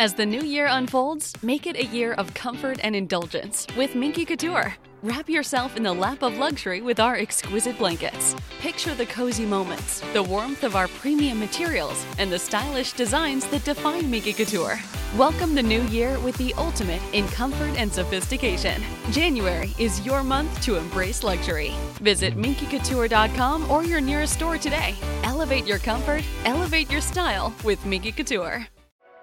As the new year unfolds, make it a year of comfort and indulgence with Minky Couture. Wrap yourself in the lap of luxury with our exquisite blankets. Picture the cozy moments, the warmth of our premium materials, and the stylish designs that define Minky Couture. Welcome the new year with the ultimate in comfort and sophistication. January is your month to embrace luxury. Visit minkycouture.com or your nearest store today. Elevate your comfort, elevate your style with Minky Couture.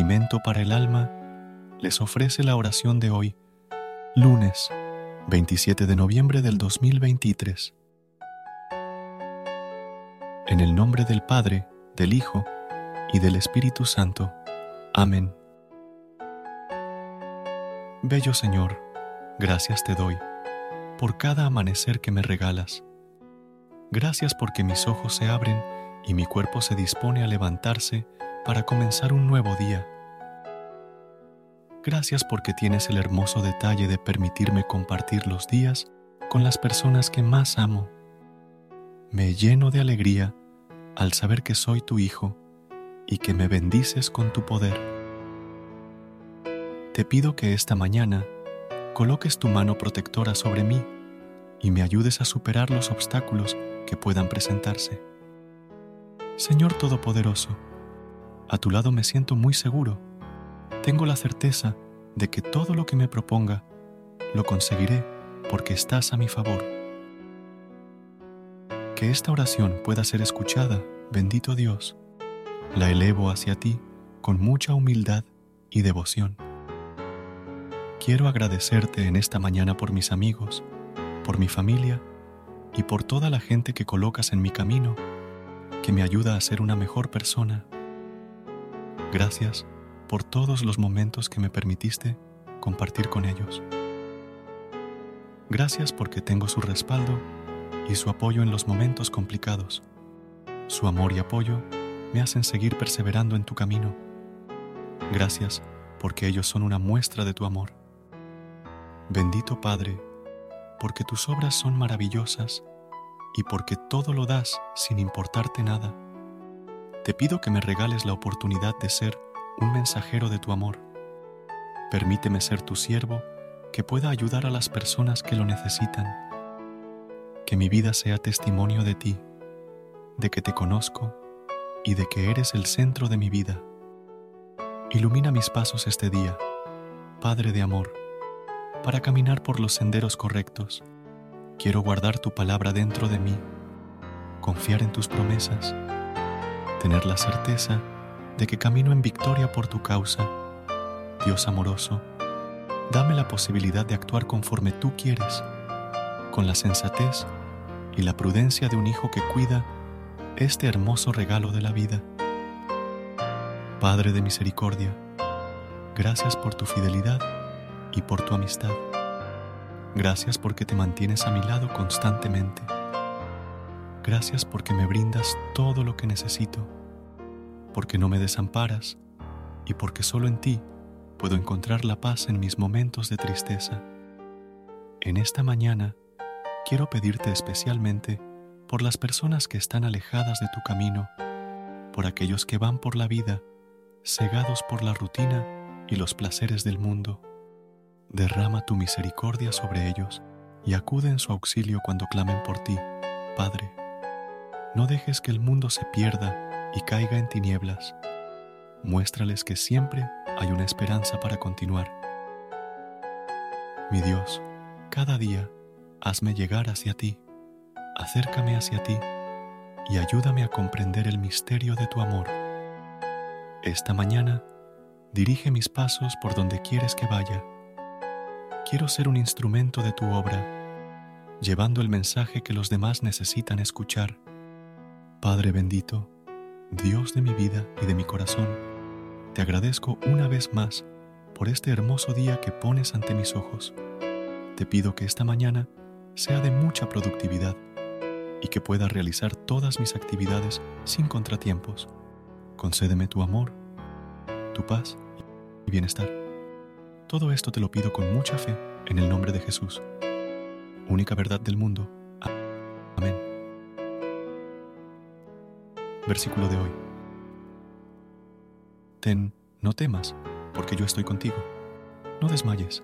Alimento para el alma les ofrece la oración de hoy, lunes 27 de noviembre del 2023. En el nombre del Padre, del Hijo y del Espíritu Santo. Amén. Bello Señor, gracias te doy por cada amanecer que me regalas. Gracias porque mis ojos se abren y mi cuerpo se dispone a levantarse para comenzar un nuevo día. Gracias porque tienes el hermoso detalle de permitirme compartir los días con las personas que más amo. Me lleno de alegría al saber que soy tu hijo y que me bendices con tu poder. Te pido que esta mañana coloques tu mano protectora sobre mí y me ayudes a superar los obstáculos que puedan presentarse. Señor Todopoderoso, a tu lado me siento muy seguro. Tengo la certeza de que todo lo que me proponga lo conseguiré porque estás a mi favor. Que esta oración pueda ser escuchada, bendito Dios. La elevo hacia ti con mucha humildad y devoción. Quiero agradecerte en esta mañana por mis amigos, por mi familia y por toda la gente que colocas en mi camino, que me ayuda a ser una mejor persona. Gracias por todos los momentos que me permitiste compartir con ellos. Gracias porque tengo su respaldo y su apoyo en los momentos complicados. Su amor y apoyo me hacen seguir perseverando en tu camino. Gracias porque ellos son una muestra de tu amor. Bendito Padre, porque tus obras son maravillosas y porque todo lo das sin importarte nada. Te pido que me regales la oportunidad de ser un mensajero de tu amor. Permíteme ser tu siervo que pueda ayudar a las personas que lo necesitan. Que mi vida sea testimonio de ti, de que te conozco y de que eres el centro de mi vida. Ilumina mis pasos este día, Padre de amor, para caminar por los senderos correctos. Quiero guardar tu palabra dentro de mí, confiar en tus promesas, tener la certeza de que camino en victoria por tu causa. Dios amoroso, dame la posibilidad de actuar conforme tú quieres, con la sensatez y la prudencia de un hijo que cuida este hermoso regalo de la vida. Padre de misericordia, gracias por tu fidelidad y por tu amistad. Gracias porque te mantienes a mi lado constantemente. Gracias porque me brindas todo lo que necesito, porque no me desamparas y porque solo en ti puedo encontrar la paz en mis momentos de tristeza. En esta mañana quiero pedirte especialmente por las personas que están alejadas de tu camino, por aquellos que van por la vida cegados por la rutina y los placeres del mundo derrama tu misericordia sobre ellos y acude en su auxilio cuando clamen por ti, Padre. No dejes que el mundo se pierda y caiga en tinieblas. Muéstrales que siempre hay una esperanza para continuar. Mi Dios, cada día hazme llegar hacia ti, acércame hacia ti y ayúdame a comprender el misterio de tu amor. Esta mañana, dirige mis pasos por donde quieres que vaya Quiero ser un instrumento de tu obra. llevando el mensaje que los demás necesitan escuchar. Padre bendito, Dios de mi vida y de mi corazón, te agradezco una vez más por este hermoso día que pones ante mis ojos. Te pido que esta mañana sea de mucha productividad y que pueda realizar todas mis actividades sin contratiempos. Concédeme tu amor, tu paz y bienestar. Todo esto te lo pido con mucha fe en el nombre de Jesús, única verdad del mundo. Amén. Versículo de hoy. Ten, no temas, porque yo estoy contigo. No desmayes,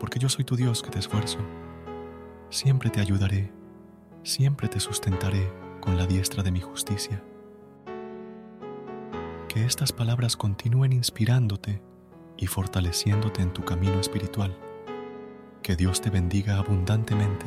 porque yo soy tu Dios que te esfuerzo. Siempre te ayudaré, siempre te sustentaré con la diestra de mi justicia. Que estas palabras continúen inspirándote y fortaleciéndote en tu camino espiritual. Que Dios te bendiga abundantemente.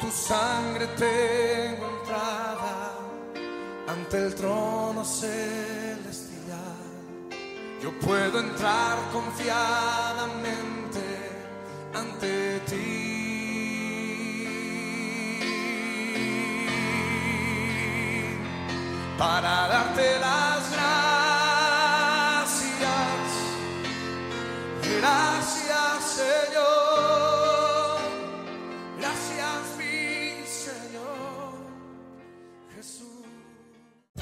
Tu sangre tengo entrada ante el trono celestial. Yo puedo entrar confiadamente ante ti. Para darte las